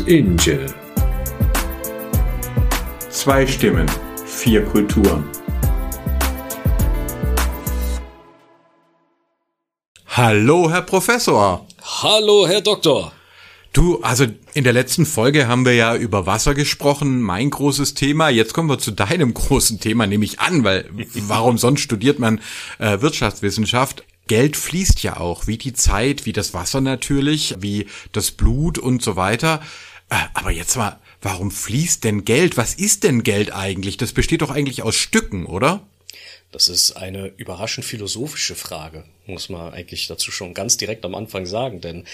und Angel. Zwei Stimmen, vier Kulturen. Hallo, Herr Professor. Hallo, Herr Doktor. Du, also in der letzten Folge haben wir ja über Wasser gesprochen, mein großes Thema. Jetzt kommen wir zu deinem großen Thema, nehme ich an, weil warum sonst studiert man äh, Wirtschaftswissenschaft? Geld fließt ja auch, wie die Zeit, wie das Wasser natürlich, wie das Blut und so weiter. Äh, aber jetzt mal, warum fließt denn Geld? Was ist denn Geld eigentlich? Das besteht doch eigentlich aus Stücken, oder? Das ist eine überraschend philosophische Frage, muss man eigentlich dazu schon ganz direkt am Anfang sagen, denn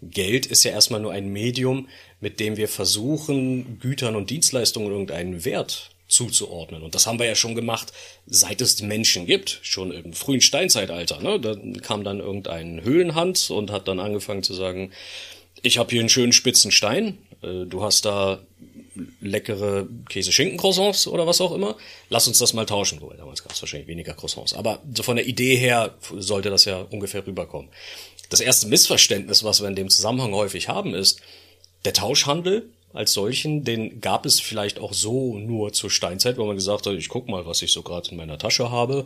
Geld ist ja erstmal nur ein Medium, mit dem wir versuchen, Gütern und Dienstleistungen irgendeinen Wert zuzuordnen. Und das haben wir ja schon gemacht, seit es Menschen gibt, schon im frühen Steinzeitalter. Ne? Da kam dann irgendein Höhlenhand und hat dann angefangen zu sagen, ich habe hier einen schönen spitzen Stein, äh, du hast da leckere Käse-Schinken-Croissants oder was auch immer. Lass uns das mal tauschen. Wobei, damals gab es wahrscheinlich weniger Croissants. Aber so von der Idee her sollte das ja ungefähr rüberkommen. Das erste Missverständnis, was wir in dem Zusammenhang häufig haben, ist, der Tauschhandel als solchen, den gab es vielleicht auch so nur zur Steinzeit, wo man gesagt hat, ich guck mal, was ich so gerade in meiner Tasche habe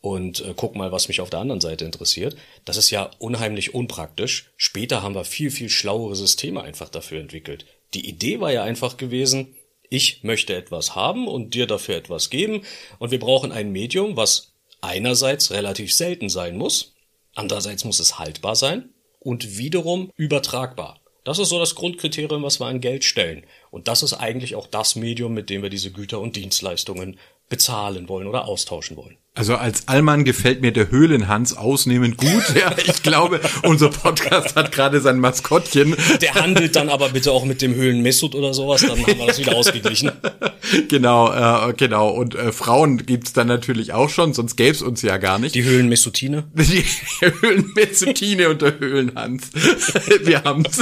und äh, guck mal, was mich auf der anderen Seite interessiert. Das ist ja unheimlich unpraktisch. Später haben wir viel, viel schlauere Systeme einfach dafür entwickelt. Die Idee war ja einfach gewesen, ich möchte etwas haben und dir dafür etwas geben und wir brauchen ein Medium, was einerseits relativ selten sein muss, andererseits muss es haltbar sein und wiederum übertragbar. Das ist so das Grundkriterium, was wir an Geld stellen. Und das ist eigentlich auch das Medium, mit dem wir diese Güter und Dienstleistungen bezahlen wollen oder austauschen wollen. Also als Allmann gefällt mir der Höhlenhans ausnehmend gut. Ja, ich glaube, unser Podcast hat gerade sein Maskottchen. Der handelt dann aber bitte auch mit dem Höhlenmessut oder sowas, dann haben wir das wieder ausgeglichen. Genau, äh, genau. Und äh, Frauen gibt's dann natürlich auch schon, sonst gäb's uns ja gar nicht. Die Höhlenmessutine? Die Höhlenmessutine und der Höhlenhans. Wir haben's.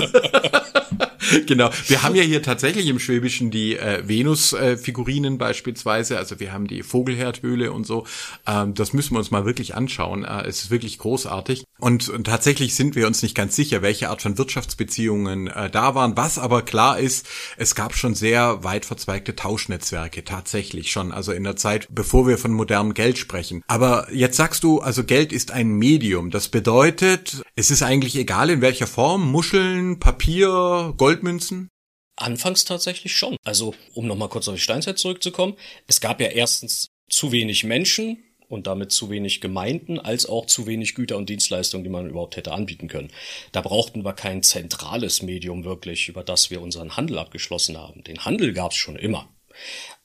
genau. Wir haben ja hier tatsächlich im Schwäbischen die äh, Venus-Figurinen äh, beispielsweise. Also wir haben die Vogelherdhöhle und so. Ähm, das müssen wir uns mal wirklich anschauen. Äh, es ist wirklich großartig. Und, und tatsächlich sind wir uns nicht ganz sicher, welche Art von Wirtschaftsbeziehungen äh, da waren. Was aber klar ist, es gab schon sehr weit verzweigte Tauschnetzwerke, tatsächlich schon. Also in der Zeit, bevor wir von modernem Geld sprechen. Aber jetzt sagst du, also Geld ist ein Medium. Das bedeutet, es ist eigentlich egal in welcher Form, Muscheln, Papier, Goldmünzen? Anfangs tatsächlich schon. Also, um nochmal kurz auf die Steinzeit zurückzukommen. Es gab ja erstens zu wenig Menschen und damit zu wenig Gemeinden, als auch zu wenig Güter und Dienstleistungen, die man überhaupt hätte anbieten können. Da brauchten wir kein zentrales Medium wirklich, über das wir unseren Handel abgeschlossen haben. Den Handel gab es schon immer.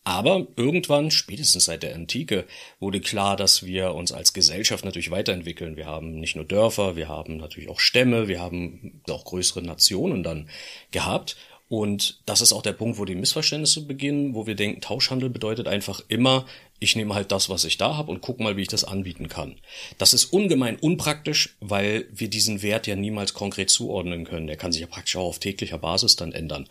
Aber irgendwann, spätestens seit der Antike, wurde klar, dass wir uns als Gesellschaft natürlich weiterentwickeln. Wir haben nicht nur Dörfer, wir haben natürlich auch Stämme, wir haben auch größere Nationen dann gehabt. Und das ist auch der Punkt, wo die Missverständnisse beginnen, wo wir denken, Tauschhandel bedeutet einfach immer, ich nehme halt das, was ich da habe und guck mal, wie ich das anbieten kann. Das ist ungemein unpraktisch, weil wir diesen Wert ja niemals konkret zuordnen können. Der kann sich ja praktisch auch auf täglicher Basis dann ändern.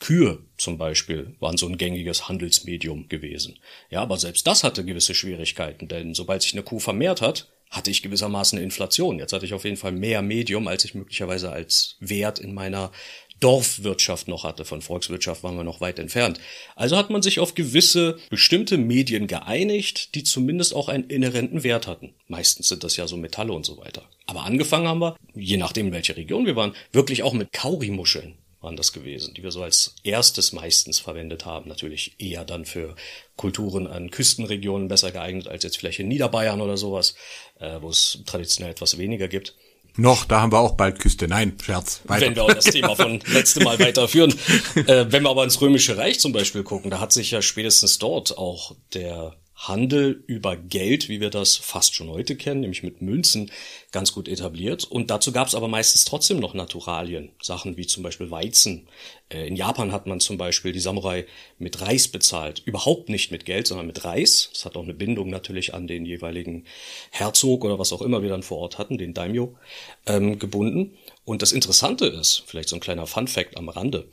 Kühe zum Beispiel waren so ein gängiges Handelsmedium gewesen. Ja, aber selbst das hatte gewisse Schwierigkeiten, denn sobald sich eine Kuh vermehrt hat, hatte ich gewissermaßen eine Inflation. Jetzt hatte ich auf jeden Fall mehr Medium, als ich möglicherweise als Wert in meiner Dorfwirtschaft noch hatte. Von Volkswirtschaft waren wir noch weit entfernt. Also hat man sich auf gewisse bestimmte Medien geeinigt, die zumindest auch einen inhärenten Wert hatten. Meistens sind das ja so Metalle und so weiter. Aber angefangen haben wir, je nachdem in welcher Region wir waren, wirklich auch mit Kaurimuscheln waren das gewesen, die wir so als erstes meistens verwendet haben. Natürlich eher dann für Kulturen an Küstenregionen besser geeignet als jetzt vielleicht in Niederbayern oder sowas, äh, wo es traditionell etwas weniger gibt. Noch, da haben wir auch bald Küste. Nein, Scherz. Weiter. Wenn wir auch das Thema von letztem Mal weiterführen. Äh, wenn wir aber ins Römische Reich zum Beispiel gucken, da hat sich ja spätestens dort auch der Handel über Geld, wie wir das fast schon heute kennen, nämlich mit Münzen, ganz gut etabliert. Und dazu gab es aber meistens trotzdem noch Naturalien, Sachen wie zum Beispiel Weizen. Äh, in Japan hat man zum Beispiel die Samurai mit Reis bezahlt. Überhaupt nicht mit Geld, sondern mit Reis. Das hat auch eine Bindung natürlich an den jeweiligen Herzog oder was auch immer wir dann vor Ort hatten, den Daimyo, ähm, gebunden. Und das Interessante ist, vielleicht so ein kleiner Fun Fact am Rande,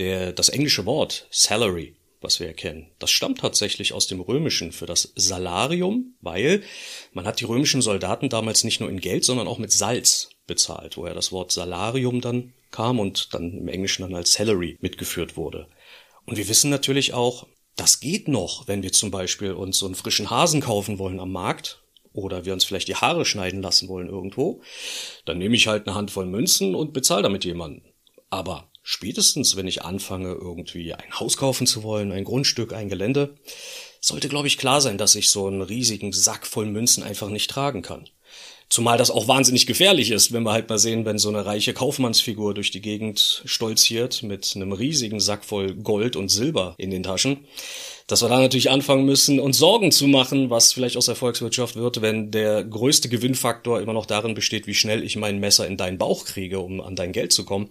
der, das englische Wort Salary was wir erkennen. Das stammt tatsächlich aus dem Römischen für das Salarium, weil man hat die römischen Soldaten damals nicht nur in Geld, sondern auch mit Salz bezahlt, woher das Wort Salarium dann kam und dann im Englischen dann als Salary mitgeführt wurde. Und wir wissen natürlich auch, das geht noch, wenn wir zum Beispiel uns so einen frischen Hasen kaufen wollen am Markt oder wir uns vielleicht die Haare schneiden lassen wollen irgendwo, dann nehme ich halt eine Handvoll Münzen und bezahle damit jemanden. Aber spätestens, wenn ich anfange, irgendwie ein Haus kaufen zu wollen, ein Grundstück, ein Gelände, sollte, glaube ich, klar sein, dass ich so einen riesigen Sack voll Münzen einfach nicht tragen kann. Zumal das auch wahnsinnig gefährlich ist, wenn wir halt mal sehen, wenn so eine reiche Kaufmannsfigur durch die Gegend stolziert mit einem riesigen Sack voll Gold und Silber in den Taschen dass wir da natürlich anfangen müssen, uns Sorgen zu machen, was vielleicht aus der Volkswirtschaft wird, wenn der größte Gewinnfaktor immer noch darin besteht, wie schnell ich mein Messer in deinen Bauch kriege, um an dein Geld zu kommen.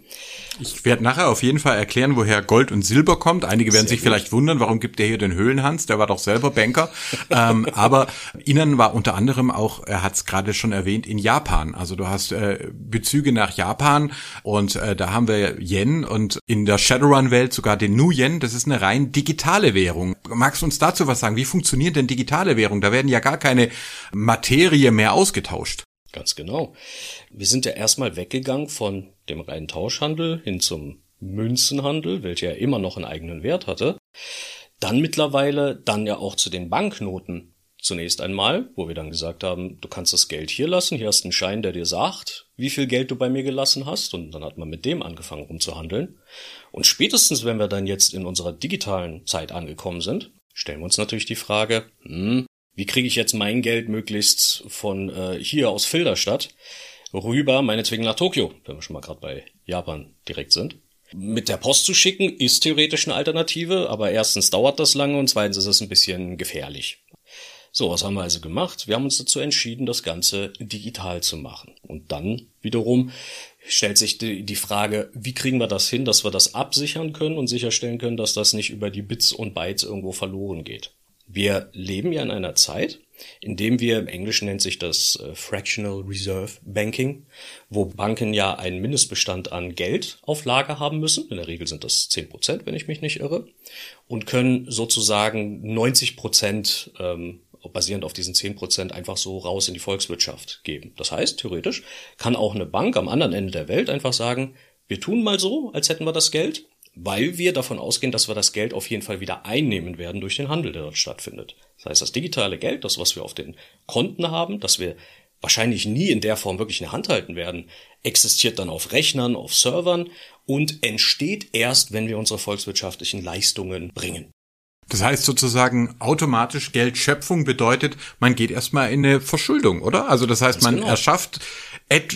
Ich werde nachher auf jeden Fall erklären, woher Gold und Silber kommt. Einige werden Sehr sich gut. vielleicht wundern, warum gibt der hier den Höhlenhans? Der war doch selber Banker. ähm, aber Ihnen war unter anderem auch, er hat es gerade schon erwähnt, in Japan. Also du hast äh, Bezüge nach Japan und äh, da haben wir Yen und in der Shadowrun-Welt sogar den Nu Yen. Das ist eine rein digitale Währung magst du uns dazu was sagen? Wie funktioniert denn digitale Währung? Da werden ja gar keine Materie mehr ausgetauscht. Ganz genau. Wir sind ja erstmal weggegangen von dem reinen Tauschhandel hin zum Münzenhandel, welcher ja immer noch einen eigenen Wert hatte. Dann mittlerweile dann ja auch zu den Banknoten zunächst einmal, wo wir dann gesagt haben, du kannst das Geld hier lassen, hier hast einen Schein, der dir sagt, wie viel Geld du bei mir gelassen hast, und dann hat man mit dem angefangen rumzuhandeln. Und spätestens, wenn wir dann jetzt in unserer digitalen Zeit angekommen sind, stellen wir uns natürlich die Frage, hm, wie kriege ich jetzt mein Geld möglichst von äh, hier aus Filderstadt rüber, meinetwegen nach Tokio, wenn wir schon mal gerade bei Japan direkt sind. Mit der Post zu schicken ist theoretisch eine Alternative, aber erstens dauert das lange und zweitens ist es ein bisschen gefährlich. So, was haben wir also gemacht? Wir haben uns dazu entschieden, das Ganze digital zu machen. Und dann wiederum stellt sich die, die Frage, wie kriegen wir das hin, dass wir das absichern können und sicherstellen können, dass das nicht über die Bits und Bytes irgendwo verloren geht. Wir leben ja in einer Zeit, in dem wir, im Englischen nennt sich das äh, Fractional Reserve Banking, wo Banken ja einen Mindestbestand an Geld auf Lager haben müssen. In der Regel sind das 10 Prozent, wenn ich mich nicht irre. Und können sozusagen 90 Prozent ähm, basierend auf diesen 10% einfach so raus in die Volkswirtschaft geben. Das heißt, theoretisch kann auch eine Bank am anderen Ende der Welt einfach sagen, wir tun mal so, als hätten wir das Geld, weil wir davon ausgehen, dass wir das Geld auf jeden Fall wieder einnehmen werden durch den Handel, der dort stattfindet. Das heißt, das digitale Geld, das, was wir auf den Konten haben, das wir wahrscheinlich nie in der Form wirklich in der Hand halten werden, existiert dann auf Rechnern, auf Servern und entsteht erst, wenn wir unsere volkswirtschaftlichen Leistungen bringen. Das heißt sozusagen automatisch Geldschöpfung bedeutet, man geht erstmal in eine Verschuldung, oder? Also das heißt, man genau. erschafft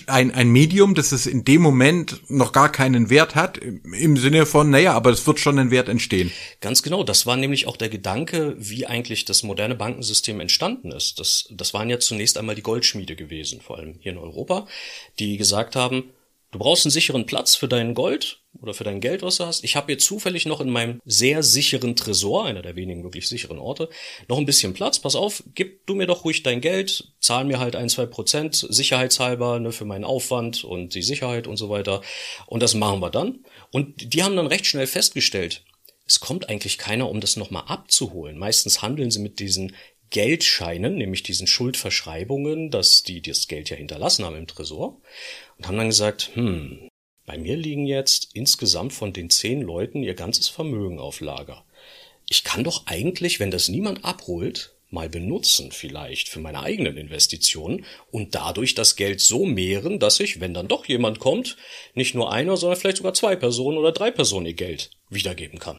ein, ein Medium, das es in dem Moment noch gar keinen Wert hat, im Sinne von, naja, aber es wird schon ein Wert entstehen. Ganz genau, das war nämlich auch der Gedanke, wie eigentlich das moderne Bankensystem entstanden ist. Das, das waren ja zunächst einmal die Goldschmiede gewesen, vor allem hier in Europa, die gesagt haben, Du brauchst einen sicheren Platz für dein Gold oder für dein Geld, was du hast. Ich habe hier zufällig noch in meinem sehr sicheren Tresor, einer der wenigen wirklich sicheren Orte, noch ein bisschen Platz. Pass auf, gib du mir doch ruhig dein Geld, zahl mir halt ein, zwei Prozent sicherheitshalber ne, für meinen Aufwand und die Sicherheit und so weiter. Und das machen wir dann. Und die haben dann recht schnell festgestellt, es kommt eigentlich keiner, um das nochmal abzuholen. Meistens handeln sie mit diesen Geldscheinen, nämlich diesen Schuldverschreibungen, dass die das Geld ja hinterlassen haben im Tresor und haben dann gesagt, hm, bei mir liegen jetzt insgesamt von den zehn Leuten ihr ganzes Vermögen auf Lager. Ich kann doch eigentlich, wenn das niemand abholt, mal benutzen vielleicht für meine eigenen Investitionen und dadurch das Geld so mehren, dass ich, wenn dann doch jemand kommt, nicht nur einer, sondern vielleicht sogar zwei Personen oder drei Personen ihr Geld wiedergeben kann.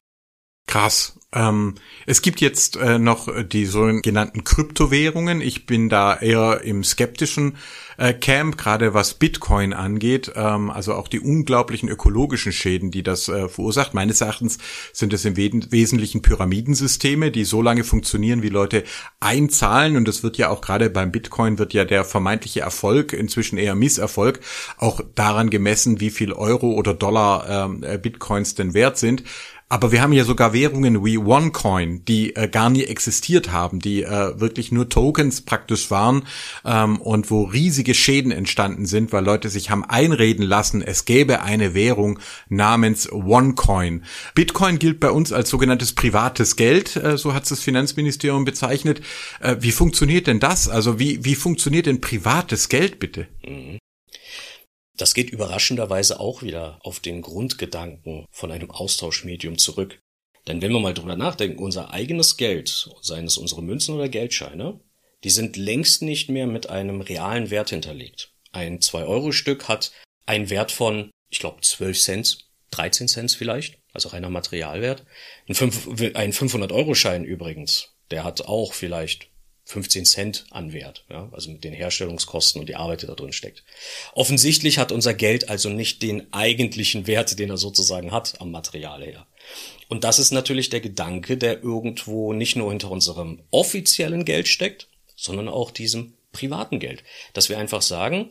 Krass. Ähm, es gibt jetzt äh, noch die sogenannten Kryptowährungen. Ich bin da eher im skeptischen äh, Camp, gerade was Bitcoin angeht. Ähm, also auch die unglaublichen ökologischen Schäden, die das äh, verursacht. Meines Erachtens sind es im Wesentlichen Pyramidensysteme, die so lange funktionieren, wie Leute einzahlen. Und das wird ja auch gerade beim Bitcoin wird ja der vermeintliche Erfolg, inzwischen eher Misserfolg, auch daran gemessen, wie viel Euro oder Dollar ähm, äh, Bitcoins denn wert sind. Aber wir haben ja sogar Währungen wie OneCoin, die äh, gar nie existiert haben, die äh, wirklich nur Tokens praktisch waren ähm, und wo riesige Schäden entstanden sind, weil Leute sich haben einreden lassen, es gäbe eine Währung namens OneCoin. Bitcoin gilt bei uns als sogenanntes privates Geld, äh, so hat es das Finanzministerium bezeichnet. Äh, wie funktioniert denn das? Also wie, wie funktioniert denn privates Geld bitte? Mhm. Das geht überraschenderweise auch wieder auf den Grundgedanken von einem Austauschmedium zurück. Denn wenn wir mal drüber nachdenken, unser eigenes Geld, seien es unsere Münzen oder Geldscheine, die sind längst nicht mehr mit einem realen Wert hinterlegt. Ein 2-Euro-Stück hat einen Wert von, ich glaube, 12 Cent, 13 Cent vielleicht, also reiner Materialwert. Ein 500-Euro-Schein übrigens, der hat auch vielleicht 15 Cent an Wert, ja, also mit den Herstellungskosten und die Arbeit, die da drin steckt. Offensichtlich hat unser Geld also nicht den eigentlichen Wert, den er sozusagen hat am Material her. Und das ist natürlich der Gedanke, der irgendwo nicht nur hinter unserem offiziellen Geld steckt, sondern auch diesem privaten Geld. Dass wir einfach sagen,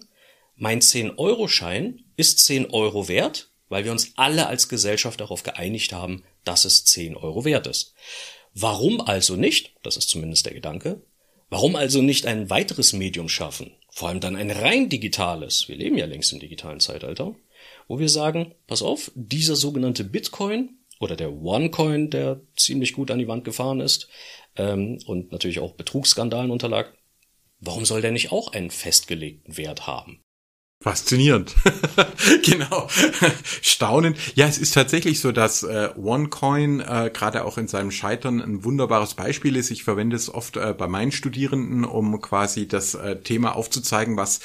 mein 10-Euro-Schein ist 10 Euro wert, weil wir uns alle als Gesellschaft darauf geeinigt haben, dass es 10 Euro wert ist. Warum also nicht, das ist zumindest der Gedanke, Warum also nicht ein weiteres Medium schaffen? Vor allem dann ein rein digitales. Wir leben ja längst im digitalen Zeitalter. Wo wir sagen, pass auf, dieser sogenannte Bitcoin oder der OneCoin, der ziemlich gut an die Wand gefahren ist ähm, und natürlich auch Betrugsskandalen unterlag, warum soll der nicht auch einen festgelegten Wert haben? Faszinierend. genau. Staunend. Ja, es ist tatsächlich so, dass äh, OneCoin äh, gerade auch in seinem Scheitern ein wunderbares Beispiel ist. Ich verwende es oft äh, bei meinen Studierenden, um quasi das äh, Thema aufzuzeigen, was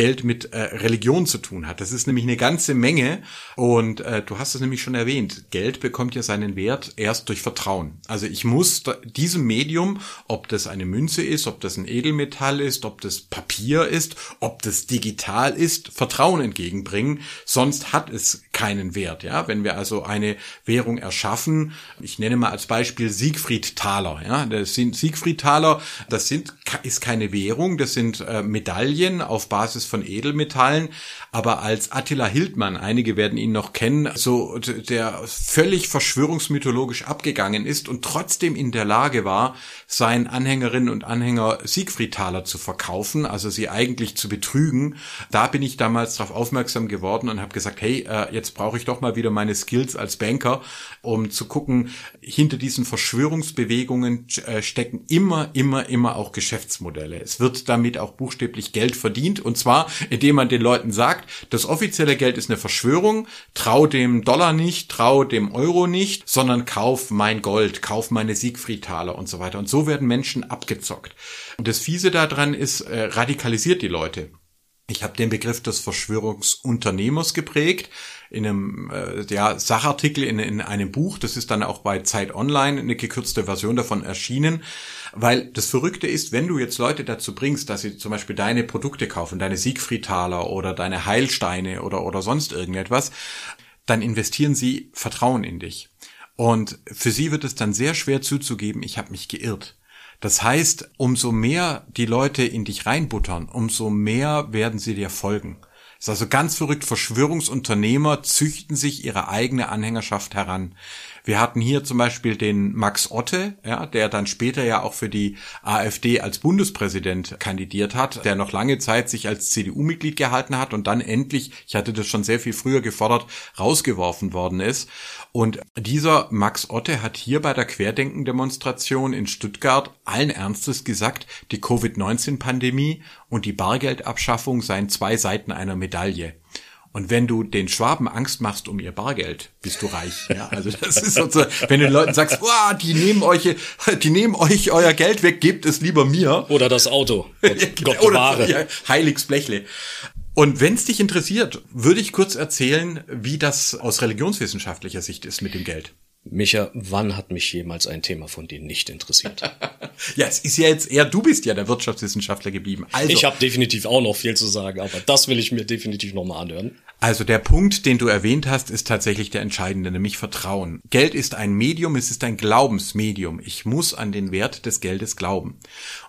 Geld mit äh, Religion zu tun hat. Das ist nämlich eine ganze Menge und äh, du hast es nämlich schon erwähnt. Geld bekommt ja seinen Wert erst durch Vertrauen. Also ich muss diesem Medium, ob das eine Münze ist, ob das ein Edelmetall ist, ob das Papier ist, ob das digital ist, Vertrauen entgegenbringen. Sonst hat es keinen Wert. Ja, wenn wir also eine Währung erschaffen, ich nenne mal als Beispiel Siegfried Thaler. Ja, das sind Siegfried Thaler. Das sind ist keine Währung. Das sind äh, Medaillen auf Basis von Edelmetallen, aber als Attila Hildmann, einige werden ihn noch kennen, so der völlig verschwörungsmythologisch abgegangen ist und trotzdem in der Lage war, seinen Anhängerinnen und Anhänger Siegfriedtaler zu verkaufen, also sie eigentlich zu betrügen. Da bin ich damals darauf aufmerksam geworden und habe gesagt, hey, äh, jetzt brauche ich doch mal wieder meine Skills als Banker, um zu gucken, hinter diesen Verschwörungsbewegungen äh, stecken immer, immer, immer auch Geschäftsmodelle. Es wird damit auch buchstäblich Geld verdient und zwar zwar, indem man den Leuten sagt, das offizielle Geld ist eine Verschwörung, trau dem Dollar nicht, trau dem Euro nicht, sondern kauf mein Gold, kauf meine Siegfriedtaler und so weiter. Und so werden Menschen abgezockt. Und das Fiese daran ist, äh, radikalisiert die Leute. Ich habe den Begriff des Verschwörungsunternehmers geprägt in einem äh, ja, Sachartikel in, in einem Buch. Das ist dann auch bei Zeit Online eine gekürzte Version davon erschienen. Weil das Verrückte ist, wenn du jetzt Leute dazu bringst, dass sie zum Beispiel deine Produkte kaufen, deine Siegfriedtaler oder deine Heilsteine oder, oder sonst irgendetwas, dann investieren sie Vertrauen in dich. Und für sie wird es dann sehr schwer zuzugeben, ich habe mich geirrt. Das heißt, umso mehr die Leute in dich reinbuttern, umso mehr werden sie dir folgen. Das ist also ganz verrückt. Verschwörungsunternehmer züchten sich ihre eigene Anhängerschaft heran. Wir hatten hier zum Beispiel den Max Otte, ja, der dann später ja auch für die AfD als Bundespräsident kandidiert hat, der noch lange Zeit sich als CDU-Mitglied gehalten hat und dann endlich, ich hatte das schon sehr viel früher gefordert, rausgeworfen worden ist. Und dieser Max Otte hat hier bei der Querdenken-Demonstration in Stuttgart allen Ernstes gesagt, die Covid-19-Pandemie und die Bargeldabschaffung seien zwei Seiten einer Medaille. Und wenn du den Schwaben Angst machst um ihr Bargeld, bist du reich. Ja, also das ist sozusagen, wenn du den Leuten sagst, oh, die nehmen euch, die nehmen euch euer Geld weg, gebt es lieber mir. Oder das Auto. Gott, Gott Oder ja, Heiligs Blechle. Und wenn es dich interessiert, würde ich kurz erzählen, wie das aus religionswissenschaftlicher Sicht ist mit dem Geld. Micha, wann hat mich jemals ein Thema von dir nicht interessiert? ja, es ist ja jetzt eher, du bist ja der Wirtschaftswissenschaftler geblieben. Also, ich habe definitiv auch noch viel zu sagen, aber das will ich mir definitiv nochmal anhören. Also der Punkt, den du erwähnt hast, ist tatsächlich der entscheidende, nämlich Vertrauen. Geld ist ein Medium, es ist ein Glaubensmedium. Ich muss an den Wert des Geldes glauben.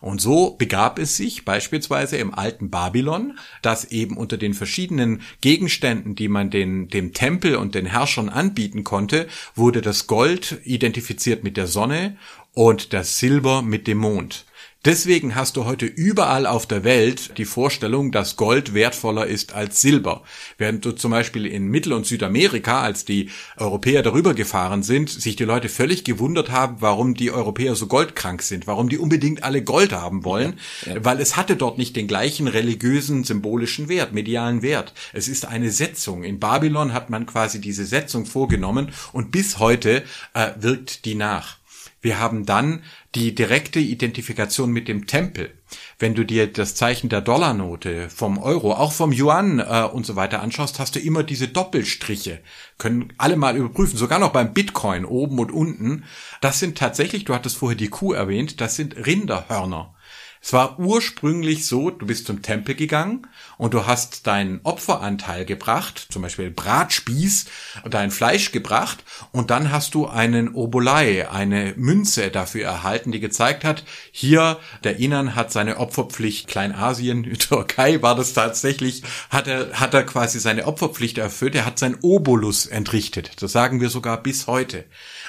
Und so begab es sich beispielsweise im alten Babylon, dass eben unter den verschiedenen Gegenständen, die man den, dem Tempel und den Herrschern anbieten konnte, wurde das Gold identifiziert mit der Sonne und das Silber mit dem Mond. Deswegen hast du heute überall auf der Welt die Vorstellung, dass Gold wertvoller ist als Silber. Während du zum Beispiel in Mittel- und Südamerika, als die Europäer darüber gefahren sind, sich die Leute völlig gewundert haben, warum die Europäer so goldkrank sind, warum die unbedingt alle Gold haben wollen, ja, ja. weil es hatte dort nicht den gleichen religiösen, symbolischen Wert, medialen Wert. Es ist eine Setzung. In Babylon hat man quasi diese Setzung vorgenommen und bis heute äh, wirkt die nach. Wir haben dann die direkte Identifikation mit dem Tempel. Wenn du dir das Zeichen der Dollarnote vom Euro, auch vom Yuan äh, und so weiter anschaust, hast du immer diese Doppelstriche. Können alle mal überprüfen, sogar noch beim Bitcoin oben und unten. Das sind tatsächlich, du hattest vorher die Kuh erwähnt, das sind Rinderhörner. Es war ursprünglich so, du bist zum Tempel gegangen und du hast deinen Opferanteil gebracht, zum Beispiel Bratspieß, dein Fleisch gebracht und dann hast du einen Obolei, eine Münze dafür erhalten, die gezeigt hat, hier, der Inan hat seine Opferpflicht, Kleinasien, Türkei war das tatsächlich, hat er, hat er quasi seine Opferpflicht erfüllt, er hat sein Obolus entrichtet. Das sagen wir sogar bis heute.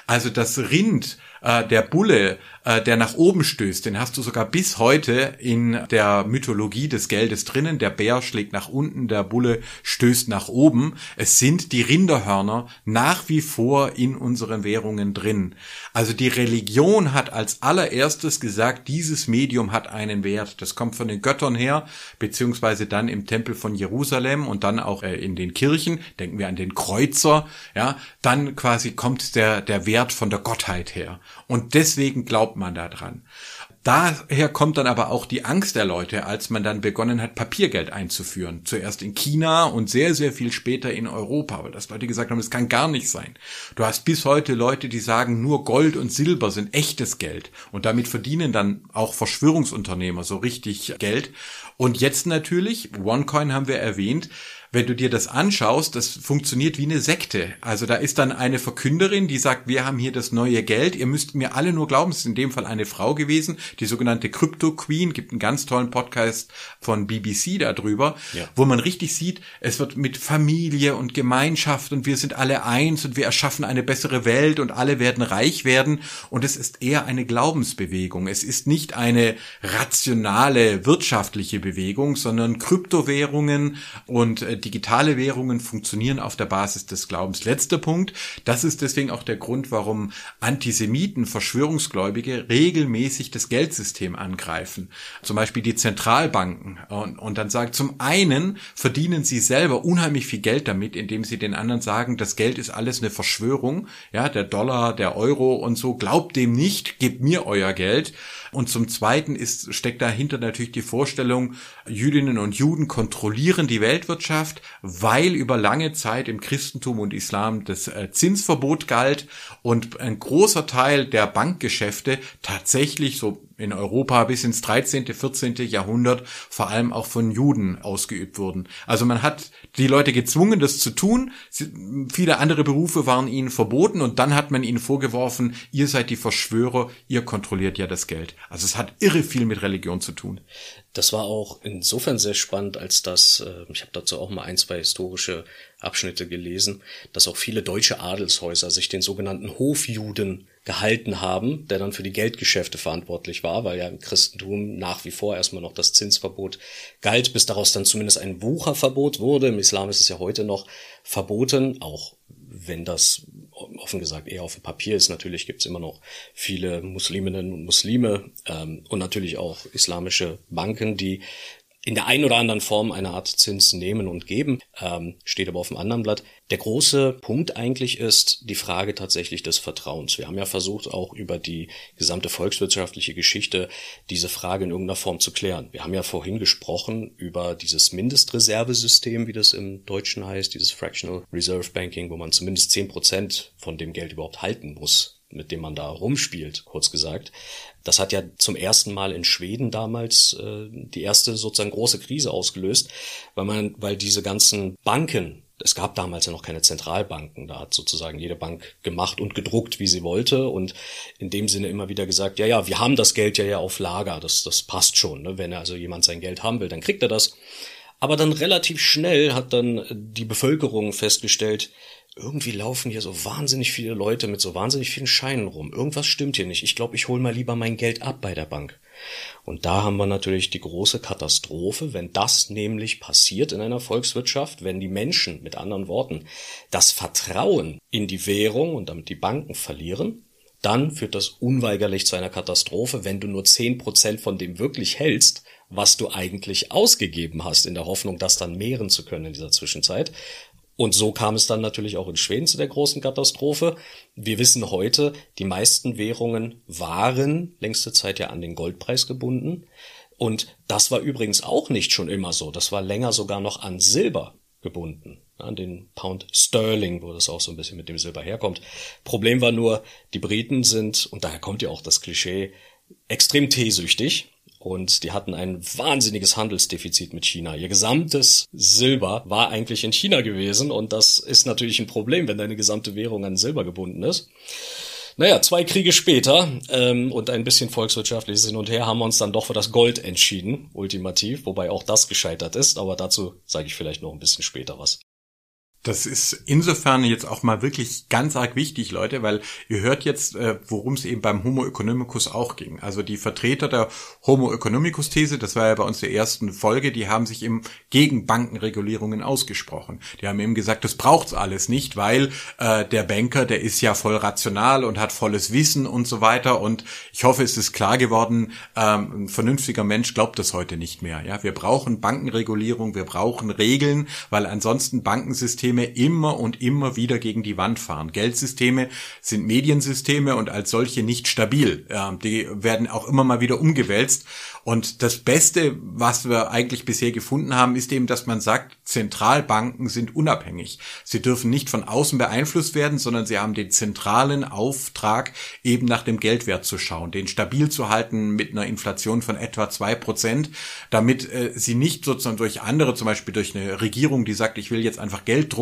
Also das Rind, äh, der Bulle, äh, der nach oben stößt, den hast du sogar bis heute in der Mythologie des Geldes drinnen. Der Bär schlägt nach unten, der Bulle stößt nach oben. Es sind die Rinderhörner nach wie vor in unseren Währungen drin. Also die Religion hat als allererstes gesagt, dieses Medium hat einen Wert. Das kommt von den Göttern her, beziehungsweise dann im Tempel von Jerusalem und dann auch äh, in den Kirchen. Denken wir an den Kreuzer. Ja, dann quasi kommt der, der Wert von der Gottheit her. Und deswegen glaubt man daran. Daher kommt dann aber auch die Angst der Leute, als man dann begonnen hat, Papiergeld einzuführen. Zuerst in China und sehr, sehr viel später in Europa, weil das Leute gesagt haben, das kann gar nicht sein. Du hast bis heute Leute, die sagen, nur Gold und Silber sind echtes Geld. Und damit verdienen dann auch Verschwörungsunternehmer so richtig Geld. Und jetzt natürlich, OneCoin haben wir erwähnt, wenn du dir das anschaust, das funktioniert wie eine Sekte. Also da ist dann eine Verkünderin, die sagt, wir haben hier das neue Geld, ihr müsst mir alle nur glauben, es ist in dem Fall eine Frau gewesen, die sogenannte Crypto Queen, gibt einen ganz tollen Podcast von BBC darüber, ja. wo man richtig sieht, es wird mit Familie und Gemeinschaft und wir sind alle eins und wir erschaffen eine bessere Welt und alle werden reich werden und es ist eher eine Glaubensbewegung. Es ist nicht eine rationale wirtschaftliche Bewegung, sondern Kryptowährungen und äh, digitale Währungen funktionieren auf der Basis des Glaubens. Letzter Punkt, das ist deswegen auch der Grund, warum Antisemiten, Verschwörungsgläubige regelmäßig das Geldsystem angreifen. Zum Beispiel die Zentralbanken. Und, und dann sagt, zum einen verdienen sie selber unheimlich viel Geld damit, indem sie den anderen sagen, das Geld ist alles eine Verschwörung. Ja, der Dollar, der Euro und so. Glaubt dem nicht, gebt mir euer Geld. Und zum Zweiten ist, steckt dahinter natürlich die Vorstellung, Jüdinnen und Juden kontrollieren die Weltwirtschaft, weil über lange Zeit im Christentum und Islam das äh, Zinsverbot galt und ein großer Teil der Bankgeschäfte tatsächlich so in Europa bis ins 13., 14. Jahrhundert vor allem auch von Juden ausgeübt wurden. Also man hat die Leute gezwungen, das zu tun. Viele andere Berufe waren ihnen verboten und dann hat man ihnen vorgeworfen, ihr seid die Verschwörer, ihr kontrolliert ja das Geld. Also es hat irre viel mit Religion zu tun. Das war auch insofern sehr spannend, als dass, äh, ich habe dazu auch mal ein, zwei historische Abschnitte gelesen, dass auch viele deutsche Adelshäuser sich den sogenannten Hofjuden gehalten haben, der dann für die Geldgeschäfte verantwortlich war, weil ja im Christentum nach wie vor erstmal noch das Zinsverbot galt, bis daraus dann zumindest ein Wucherverbot wurde. Im Islam ist es ja heute noch verboten, auch wenn das offen gesagt eher auf dem Papier ist. Natürlich gibt es immer noch viele Musliminnen und Muslime ähm, und natürlich auch islamische Banken, die in der einen oder anderen Form eine Art Zins nehmen und geben, ähm, steht aber auf dem anderen Blatt. Der große Punkt eigentlich ist die Frage tatsächlich des Vertrauens. Wir haben ja versucht, auch über die gesamte volkswirtschaftliche Geschichte diese Frage in irgendeiner Form zu klären. Wir haben ja vorhin gesprochen über dieses Mindestreservesystem, wie das im Deutschen heißt, dieses Fractional Reserve Banking, wo man zumindest zehn Prozent von dem Geld überhaupt halten muss mit dem man da rumspielt, kurz gesagt. Das hat ja zum ersten Mal in Schweden damals äh, die erste sozusagen große Krise ausgelöst, weil man, weil diese ganzen Banken, es gab damals ja noch keine Zentralbanken, da hat sozusagen jede Bank gemacht und gedruckt, wie sie wollte und in dem Sinne immer wieder gesagt, ja, ja, wir haben das Geld ja ja auf Lager, das, das passt schon. Ne? Wenn also jemand sein Geld haben will, dann kriegt er das. Aber dann relativ schnell hat dann die Bevölkerung festgestellt, irgendwie laufen hier so wahnsinnig viele Leute mit so wahnsinnig vielen Scheinen rum. Irgendwas stimmt hier nicht. Ich glaube, ich hole mal lieber mein Geld ab bei der Bank. Und da haben wir natürlich die große Katastrophe, wenn das nämlich passiert in einer Volkswirtschaft, wenn die Menschen, mit anderen Worten, das Vertrauen in die Währung und damit die Banken verlieren, dann führt das unweigerlich zu einer Katastrophe, wenn du nur zehn Prozent von dem wirklich hältst, was du eigentlich ausgegeben hast, in der Hoffnung, das dann mehren zu können in dieser Zwischenzeit. Und so kam es dann natürlich auch in Schweden zu der großen Katastrophe. Wir wissen heute, die meisten Währungen waren längste Zeit ja an den Goldpreis gebunden. Und das war übrigens auch nicht schon immer so. Das war länger sogar noch an Silber gebunden. An den Pound Sterling, wo das auch so ein bisschen mit dem Silber herkommt. Problem war nur, die Briten sind, und daher kommt ja auch das Klischee, extrem teesüchtig und die hatten ein wahnsinniges Handelsdefizit mit China. Ihr gesamtes Silber war eigentlich in China gewesen und das ist natürlich ein Problem, wenn deine gesamte Währung an Silber gebunden ist. Naja, zwei Kriege später ähm, und ein bisschen volkswirtschaftliches Hin und Her haben wir uns dann doch für das Gold entschieden, ultimativ, wobei auch das gescheitert ist, aber dazu sage ich vielleicht noch ein bisschen später was. Das ist insofern jetzt auch mal wirklich ganz arg wichtig, Leute, weil ihr hört jetzt, äh, worum es eben beim Homo economicus auch ging. Also die Vertreter der Homo economicus These, das war ja bei uns der ersten Folge, die haben sich eben gegen Bankenregulierungen ausgesprochen. Die haben eben gesagt, das braucht's alles nicht, weil äh, der Banker, der ist ja voll rational und hat volles Wissen und so weiter. Und ich hoffe, es ist klar geworden, ähm, ein vernünftiger Mensch glaubt das heute nicht mehr. Ja, wir brauchen Bankenregulierung, wir brauchen Regeln, weil ansonsten Bankensystem Geldsysteme immer und immer wieder gegen die Wand fahren. Geldsysteme sind Mediensysteme und als solche nicht stabil. Die werden auch immer mal wieder umgewälzt. Und das Beste, was wir eigentlich bisher gefunden haben, ist eben, dass man sagt, Zentralbanken sind unabhängig. Sie dürfen nicht von außen beeinflusst werden, sondern sie haben den zentralen Auftrag, eben nach dem Geldwert zu schauen, den stabil zu halten mit einer Inflation von etwa zwei Prozent, damit äh, sie nicht sozusagen durch andere, zum Beispiel durch eine Regierung, die sagt, ich will jetzt einfach Geld drucken,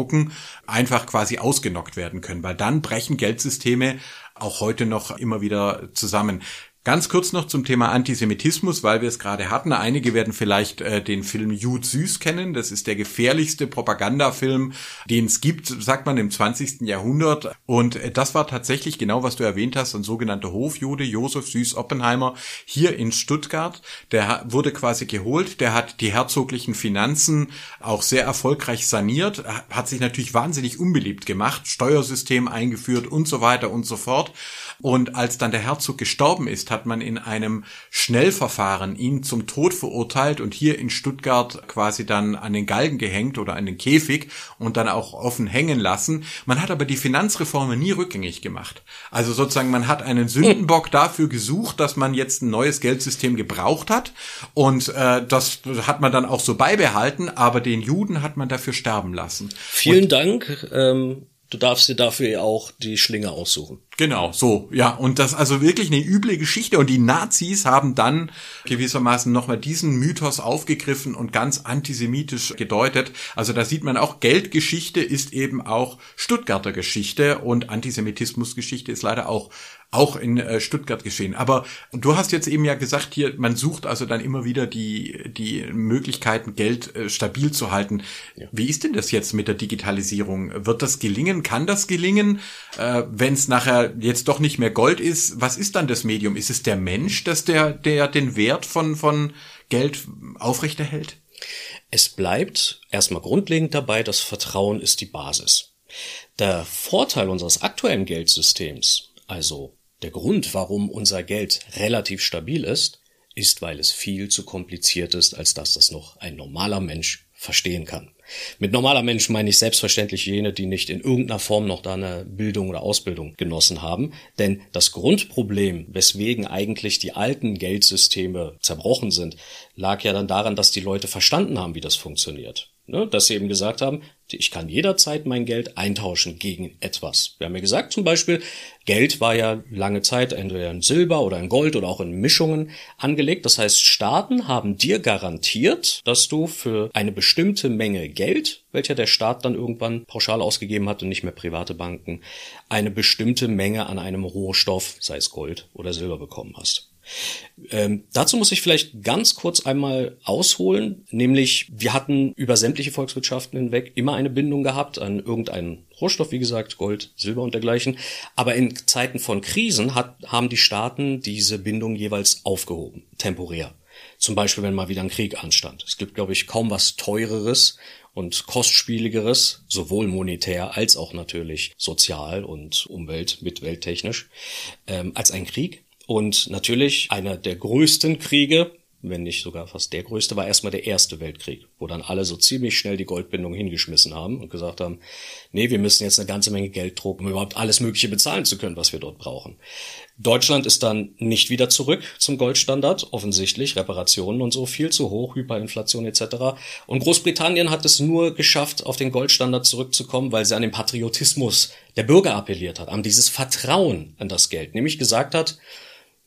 einfach quasi ausgenockt werden können, weil dann brechen Geldsysteme auch heute noch immer wieder zusammen. Ganz kurz noch zum Thema Antisemitismus, weil wir es gerade hatten. Einige werden vielleicht äh, den Film Jud Süß kennen. Das ist der gefährlichste Propagandafilm, den es gibt, sagt man, im 20. Jahrhundert. Und äh, das war tatsächlich genau, was du erwähnt hast, ein sogenannter Hofjude, Josef Süß Oppenheimer, hier in Stuttgart. Der wurde quasi geholt. Der hat die herzoglichen Finanzen auch sehr erfolgreich saniert, hat sich natürlich wahnsinnig unbeliebt gemacht, Steuersystem eingeführt und so weiter und so fort. Und als dann der Herzog gestorben ist, hat man in einem Schnellverfahren ihn zum Tod verurteilt und hier in Stuttgart quasi dann an den Galgen gehängt oder an den Käfig und dann auch offen hängen lassen. Man hat aber die Finanzreformen nie rückgängig gemacht. Also sozusagen, man hat einen Sündenbock dafür gesucht, dass man jetzt ein neues Geldsystem gebraucht hat und äh, das hat man dann auch so beibehalten, aber den Juden hat man dafür sterben lassen. Vielen und Dank. Ähm Du darfst dir dafür auch die Schlinge aussuchen. Genau, so, ja. Und das also wirklich eine üble Geschichte. Und die Nazis haben dann gewissermaßen nochmal diesen Mythos aufgegriffen und ganz antisemitisch gedeutet. Also da sieht man auch, Geldgeschichte ist eben auch Stuttgarter Geschichte und Antisemitismusgeschichte ist leider auch auch in äh, Stuttgart geschehen. Aber du hast jetzt eben ja gesagt, hier, man sucht also dann immer wieder die, die Möglichkeiten, Geld äh, stabil zu halten. Ja. Wie ist denn das jetzt mit der Digitalisierung? Wird das gelingen? Kann das gelingen? Äh, Wenn es nachher jetzt doch nicht mehr Gold ist, was ist dann das Medium? Ist es der Mensch, dass der, der den Wert von, von Geld aufrechterhält? Es bleibt erstmal grundlegend dabei, das Vertrauen ist die Basis. Der Vorteil unseres aktuellen Geldsystems, also der Grund, warum unser Geld relativ stabil ist, ist, weil es viel zu kompliziert ist, als dass das noch ein normaler Mensch verstehen kann. Mit normaler Mensch meine ich selbstverständlich jene, die nicht in irgendeiner Form noch da eine Bildung oder Ausbildung genossen haben. Denn das Grundproblem, weswegen eigentlich die alten Geldsysteme zerbrochen sind, lag ja dann daran, dass die Leute verstanden haben, wie das funktioniert. Ne? Dass sie eben gesagt haben, ich kann jederzeit mein Geld eintauschen gegen etwas. Wir haben ja gesagt, zum Beispiel, Geld war ja lange Zeit entweder in Silber oder in Gold oder auch in Mischungen angelegt. Das heißt, Staaten haben dir garantiert, dass du für eine bestimmte Menge Geld, welcher der Staat dann irgendwann pauschal ausgegeben hat und nicht mehr private Banken, eine bestimmte Menge an einem Rohstoff, sei es Gold oder Silber bekommen hast. Ähm, dazu muss ich vielleicht ganz kurz einmal ausholen, nämlich wir hatten über sämtliche Volkswirtschaften hinweg immer eine Bindung gehabt an irgendeinen Rohstoff, wie gesagt, Gold, Silber und dergleichen. Aber in Zeiten von Krisen hat, haben die Staaten diese Bindung jeweils aufgehoben, temporär. Zum Beispiel, wenn mal wieder ein Krieg anstand. Es gibt, glaube ich, kaum was teureres und kostspieligeres, sowohl monetär als auch natürlich sozial und umwelt, mit welttechnisch, ähm, als ein Krieg. Und natürlich einer der größten Kriege, wenn nicht sogar fast der größte, war erstmal der Erste Weltkrieg, wo dann alle so ziemlich schnell die Goldbindung hingeschmissen haben und gesagt haben, nee, wir müssen jetzt eine ganze Menge Geld drucken, um überhaupt alles Mögliche bezahlen zu können, was wir dort brauchen. Deutschland ist dann nicht wieder zurück zum Goldstandard, offensichtlich, Reparationen und so viel zu hoch, Hyperinflation etc. Und Großbritannien hat es nur geschafft, auf den Goldstandard zurückzukommen, weil sie an den Patriotismus der Bürger appelliert hat, an dieses Vertrauen an das Geld, nämlich gesagt hat,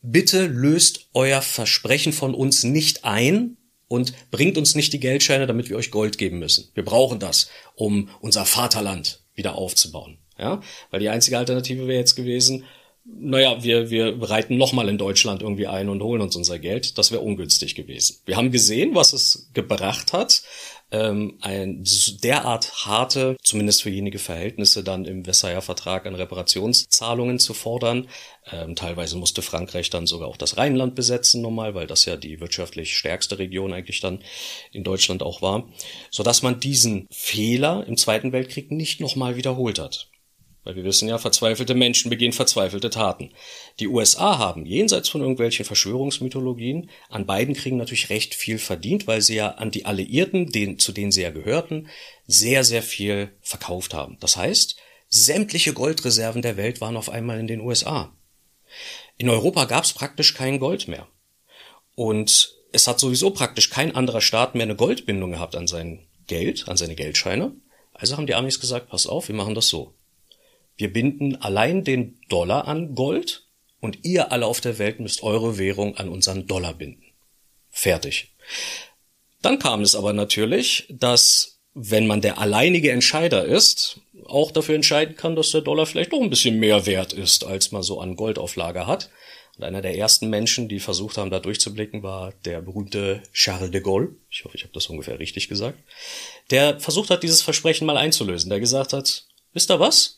bitte löst euer Versprechen von uns nicht ein und bringt uns nicht die Geldscheine, damit wir euch Gold geben müssen. Wir brauchen das, um unser Vaterland wieder aufzubauen. Ja, weil die einzige Alternative wäre jetzt gewesen, naja, wir, wir reiten nochmal in Deutschland irgendwie ein und holen uns unser Geld. Das wäre ungünstig gewesen. Wir haben gesehen, was es gebracht hat ähm, ein derart harte, zumindest für jenige Verhältnisse, dann im Versailler Vertrag an Reparationszahlungen zu fordern. Ähm, teilweise musste Frankreich dann sogar auch das Rheinland besetzen nochmal, weil das ja die wirtschaftlich stärkste Region eigentlich dann in Deutschland auch war, so dass man diesen Fehler im Zweiten Weltkrieg nicht nochmal wiederholt hat. Weil wir wissen ja, verzweifelte Menschen begehen verzweifelte Taten. Die USA haben, jenseits von irgendwelchen Verschwörungsmythologien, an beiden Kriegen natürlich recht viel verdient, weil sie ja an die Alliierten, den, zu denen sie ja gehörten, sehr, sehr viel verkauft haben. Das heißt, sämtliche Goldreserven der Welt waren auf einmal in den USA. In Europa gab es praktisch kein Gold mehr. Und es hat sowieso praktisch kein anderer Staat mehr eine Goldbindung gehabt an sein Geld, an seine Geldscheine. Also haben die Amis gesagt, pass auf, wir machen das so. Wir binden allein den Dollar an Gold und ihr alle auf der Welt müsst eure Währung an unseren Dollar binden. Fertig. Dann kam es aber natürlich, dass wenn man der alleinige Entscheider ist, auch dafür entscheiden kann, dass der Dollar vielleicht noch ein bisschen mehr wert ist, als man so an Goldauflage hat. Und einer der ersten Menschen, die versucht haben, da durchzublicken, war der berühmte Charles de Gaulle. Ich hoffe, ich habe das ungefähr richtig gesagt. Der versucht hat, dieses Versprechen mal einzulösen. Der gesagt hat, wisst ihr was?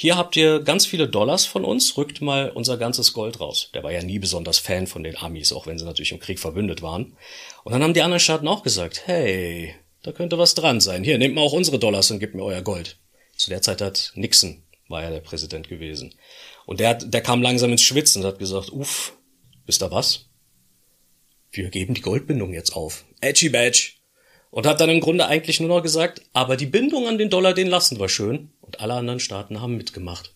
Hier habt ihr ganz viele Dollars von uns, rückt mal unser ganzes Gold raus. Der war ja nie besonders Fan von den Amis, auch wenn sie natürlich im Krieg verbündet waren. Und dann haben die anderen Staaten auch gesagt, hey, da könnte was dran sein. Hier, nehmt mal auch unsere Dollars und gebt mir euer Gold. Zu der Zeit hat Nixon, war ja der Präsident gewesen. Und der, der kam langsam ins Schwitzen und hat gesagt, uff, wisst ihr was? Wir geben die Goldbindung jetzt auf. Edgy Badge. Und hat dann im Grunde eigentlich nur noch gesagt, aber die Bindung an den Dollar, den lassen wir schön. Und alle anderen Staaten haben mitgemacht.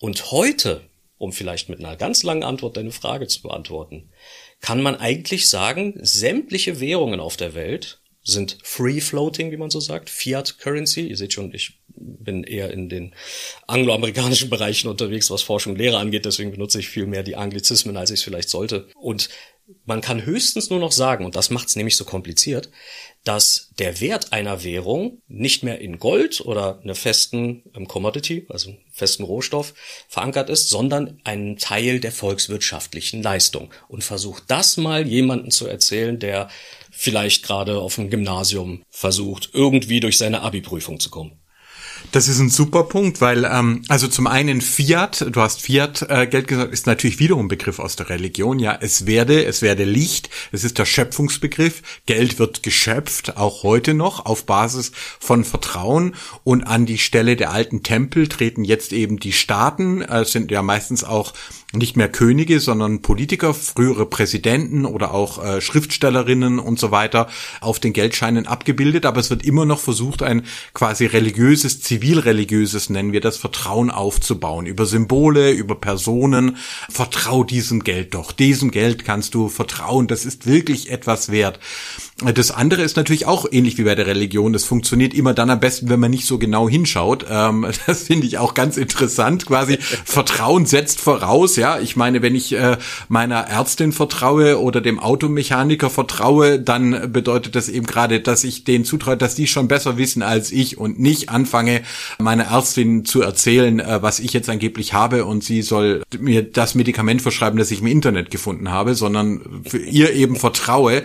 Und heute, um vielleicht mit einer ganz langen Antwort deine Frage zu beantworten, kann man eigentlich sagen, sämtliche Währungen auf der Welt sind free floating, wie man so sagt, Fiat Currency. Ihr seht schon, ich bin eher in den angloamerikanischen Bereichen unterwegs, was Forschung und Lehre angeht, deswegen benutze ich viel mehr die Anglizismen, als ich es vielleicht sollte. Und man kann höchstens nur noch sagen, und das macht es nämlich so kompliziert, dass der Wert einer Währung nicht mehr in Gold oder einer festen ähm, Commodity, also festen Rohstoff, verankert ist, sondern ein Teil der volkswirtschaftlichen Leistung. Und versucht das mal jemanden zu erzählen, der vielleicht gerade auf dem Gymnasium versucht, irgendwie durch seine Abi-Prüfung zu kommen. Das ist ein super Punkt, weil ähm, also zum einen Fiat, du hast Fiat äh, Geld gesagt, ist natürlich wiederum ein Begriff aus der Religion. Ja, es werde, es werde Licht. Es ist der Schöpfungsbegriff. Geld wird geschöpft, auch heute noch auf Basis von Vertrauen. Und an die Stelle der alten Tempel treten jetzt eben die Staaten. Äh, sind ja meistens auch nicht mehr Könige, sondern Politiker, frühere Präsidenten oder auch äh, Schriftstellerinnen und so weiter auf den Geldscheinen abgebildet. Aber es wird immer noch versucht, ein quasi religiöses, zivilreligiöses, nennen wir das, Vertrauen aufzubauen. Über Symbole, über Personen. Vertrau diesem Geld doch. Diesem Geld kannst du vertrauen. Das ist wirklich etwas wert. Das andere ist natürlich auch ähnlich wie bei der Religion. Das funktioniert immer dann am besten, wenn man nicht so genau hinschaut. Ähm, das finde ich auch ganz interessant. Quasi Vertrauen setzt voraus. Ja, ich meine, wenn ich äh, meiner Ärztin vertraue oder dem Automechaniker vertraue, dann bedeutet das eben gerade, dass ich denen zutraue, dass die schon besser wissen als ich und nicht anfange, meiner Ärztin zu erzählen, äh, was ich jetzt angeblich habe und sie soll mir das Medikament verschreiben, das ich im Internet gefunden habe, sondern ihr eben vertraue.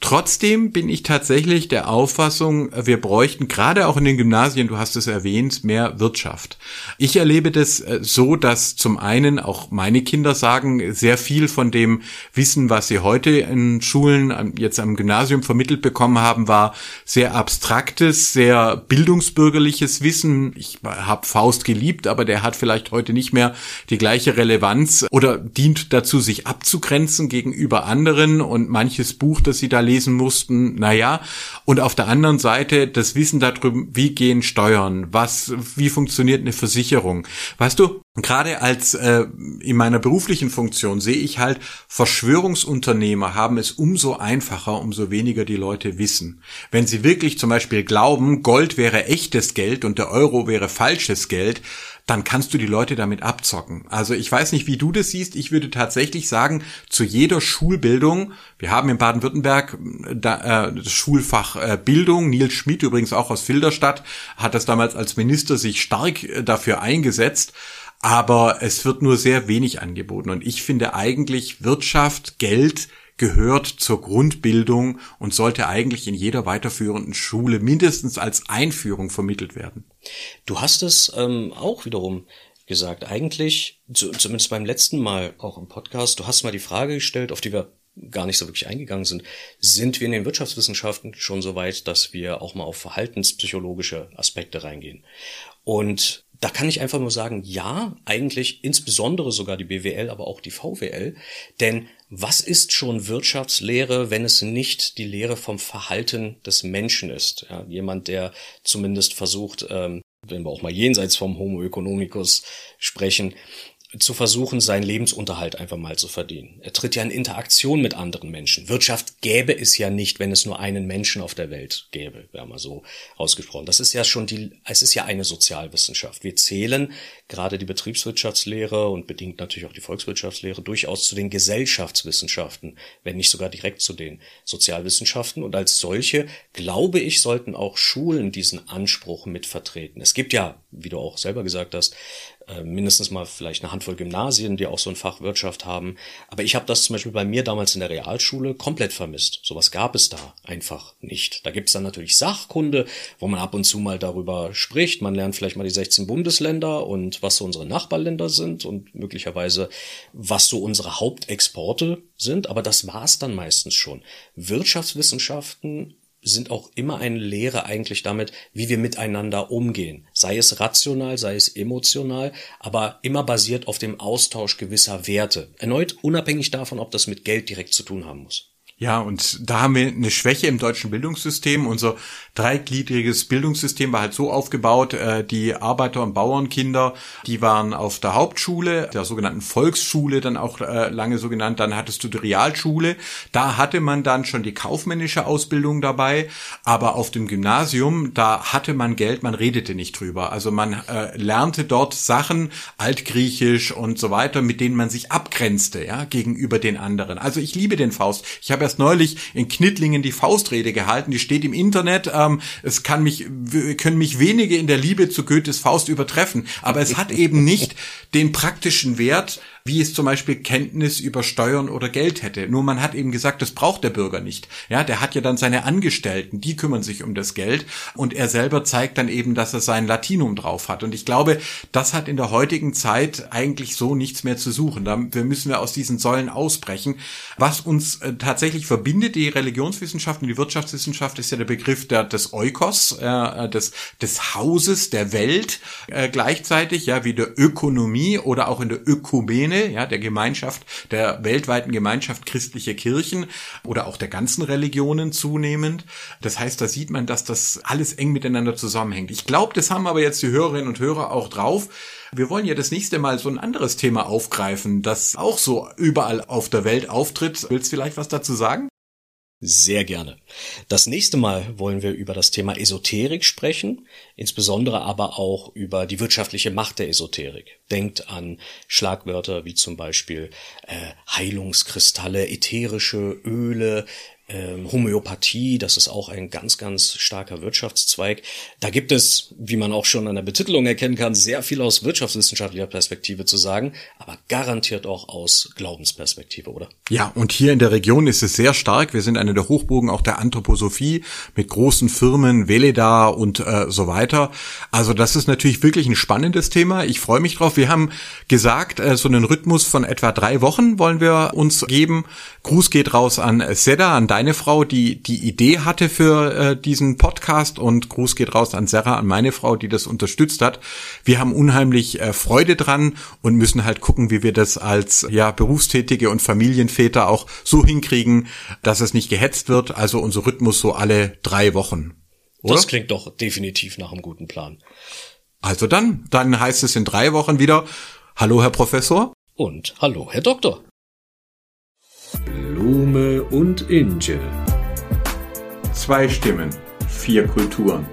Trotzdem bin ich tatsächlich der Auffassung, wir bräuchten gerade auch in den Gymnasien, du hast es erwähnt, mehr Wirtschaft. Ich erlebe das äh, so, dass zum einen auch meine Kinder sagen, sehr viel von dem Wissen, was sie heute in Schulen, jetzt am Gymnasium vermittelt bekommen haben, war sehr abstraktes, sehr bildungsbürgerliches Wissen. Ich habe Faust geliebt, aber der hat vielleicht heute nicht mehr die gleiche Relevanz oder dient dazu, sich abzugrenzen gegenüber anderen und manches Buch, das sie da lesen mussten, naja. Und auf der anderen Seite das Wissen darüber, wie gehen Steuern, was, wie funktioniert eine Versicherung. Weißt du, gerade als äh, in meiner beruflichen Funktion sehe ich halt, Verschwörungsunternehmer haben es umso einfacher, umso weniger die Leute wissen. Wenn sie wirklich zum Beispiel glauben, Gold wäre echtes Geld und der Euro wäre falsches Geld, dann kannst du die Leute damit abzocken. Also ich weiß nicht, wie du das siehst. Ich würde tatsächlich sagen, zu jeder Schulbildung, wir haben in Baden-Württemberg äh, das Schulfach äh, Bildung, Nils Schmid übrigens auch aus Filderstadt, hat das damals als Minister sich stark äh, dafür eingesetzt. Aber es wird nur sehr wenig angeboten. Und ich finde eigentlich Wirtschaft, Geld, gehört zur Grundbildung und sollte eigentlich in jeder weiterführenden Schule mindestens als Einführung vermittelt werden. Du hast es ähm, auch wiederum gesagt. Eigentlich, zumindest beim letzten Mal auch im Podcast, du hast mal die Frage gestellt, auf die wir gar nicht so wirklich eingegangen sind. Sind wir in den Wirtschaftswissenschaften schon so weit, dass wir auch mal auf verhaltenspsychologische Aspekte reingehen? Und da kann ich einfach nur sagen, ja, eigentlich insbesondere sogar die BWL, aber auch die VWL. Denn was ist schon Wirtschaftslehre, wenn es nicht die Lehre vom Verhalten des Menschen ist? Ja, jemand, der zumindest versucht, ähm, wenn wir auch mal jenseits vom Homo economicus sprechen, zu versuchen, seinen Lebensunterhalt einfach mal zu verdienen. Er tritt ja in Interaktion mit anderen Menschen. Wirtschaft gäbe es ja nicht, wenn es nur einen Menschen auf der Welt gäbe, wäre mal so ausgesprochen. Das ist ja schon die, es ist ja eine Sozialwissenschaft. Wir zählen gerade die Betriebswirtschaftslehre und bedingt natürlich auch die Volkswirtschaftslehre durchaus zu den Gesellschaftswissenschaften, wenn nicht sogar direkt zu den Sozialwissenschaften. Und als solche, glaube ich, sollten auch Schulen diesen Anspruch mitvertreten. Es gibt ja, wie du auch selber gesagt hast, äh, mindestens mal vielleicht eine Handvoll Gymnasien, die auch so ein Fach Wirtschaft haben. Aber ich habe das zum Beispiel bei mir damals in der Realschule komplett vermisst. Sowas gab es da einfach nicht. Da gibt's dann natürlich Sachkunde, wo man ab und zu mal darüber spricht. Man lernt vielleicht mal die 16 Bundesländer und was so unsere Nachbarländer sind und möglicherweise was so unsere Hauptexporte sind. Aber das war's dann meistens schon. Wirtschaftswissenschaften sind auch immer eine Lehre eigentlich damit, wie wir miteinander umgehen. Sei es rational, sei es emotional, aber immer basiert auf dem Austausch gewisser Werte. Erneut unabhängig davon, ob das mit Geld direkt zu tun haben muss. Ja, und da haben wir eine Schwäche im deutschen Bildungssystem. Unser dreigliedriges Bildungssystem war halt so aufgebaut, äh, die Arbeiter- und Bauernkinder, die waren auf der Hauptschule, der sogenannten Volksschule, dann auch äh, lange so genannt, dann hattest du die Realschule. Da hatte man dann schon die kaufmännische Ausbildung dabei, aber auf dem Gymnasium, da hatte man Geld, man redete nicht drüber. Also man äh, lernte dort Sachen, Altgriechisch und so weiter, mit denen man sich abgrenzte, ja, gegenüber den anderen. Also ich liebe den Faust. Ich habe erst neulich in Knittlingen die Faustrede gehalten, die steht im Internet. Ähm, es kann mich, können mich wenige in der Liebe zu Goethes Faust übertreffen, aber es hat eben nicht den praktischen Wert, wie es zum Beispiel Kenntnis über Steuern oder Geld hätte. Nur man hat eben gesagt, das braucht der Bürger nicht. Ja, der hat ja dann seine Angestellten, die kümmern sich um das Geld und er selber zeigt dann eben, dass er sein Latinum drauf hat. Und ich glaube, das hat in der heutigen Zeit eigentlich so nichts mehr zu suchen. Da müssen wir aus diesen Säulen ausbrechen. Was uns äh, tatsächlich verbindet, die Religionswissenschaft und die Wirtschaftswissenschaft, ist ja der Begriff der, des Eukos, äh, des, des Hauses, der Welt äh, gleichzeitig, ja, wie der Ökonomie oder auch in der Ökumene ja, der Gemeinschaft, der weltweiten Gemeinschaft christliche Kirchen oder auch der ganzen Religionen zunehmend. Das heißt, da sieht man, dass das alles eng miteinander zusammenhängt. Ich glaube, das haben aber jetzt die Hörerinnen und Hörer auch drauf. Wir wollen ja das nächste Mal so ein anderes Thema aufgreifen, das auch so überall auf der Welt auftritt. Willst du vielleicht was dazu sagen? Sehr gerne. Das nächste Mal wollen wir über das Thema Esoterik sprechen, insbesondere aber auch über die wirtschaftliche Macht der Esoterik. Denkt an Schlagwörter wie zum Beispiel äh, Heilungskristalle, ätherische Öle, ähm, Homöopathie, das ist auch ein ganz, ganz starker Wirtschaftszweig. Da gibt es, wie man auch schon an der Betitelung erkennen kann, sehr viel aus wirtschaftswissenschaftlicher Perspektive zu sagen, aber garantiert auch aus Glaubensperspektive, oder? Ja, und hier in der Region ist es sehr stark. Wir sind eine der Hochburgen auch der Anthroposophie mit großen Firmen, Veleda und äh, so weiter. Also das ist natürlich wirklich ein spannendes Thema. Ich freue mich drauf. Wir haben gesagt, äh, so einen Rhythmus von etwa drei Wochen wollen wir uns geben. Gruß geht raus an Seda, an deine Frau, die die Idee hatte für äh, diesen Podcast und Gruß geht raus an Sarah, an meine Frau, die das unterstützt hat. Wir haben unheimlich äh, Freude dran und müssen halt gucken, wie wir das als ja berufstätige und Familienväter auch so hinkriegen, dass es nicht gehetzt wird. Also unser Rhythmus so alle drei Wochen. Oder? Das klingt doch definitiv nach einem guten Plan. Also dann, dann heißt es in drei Wochen wieder Hallo, Herr Professor. Und hallo, Herr Doktor. Blume und Inge. Zwei Stimmen, vier Kulturen.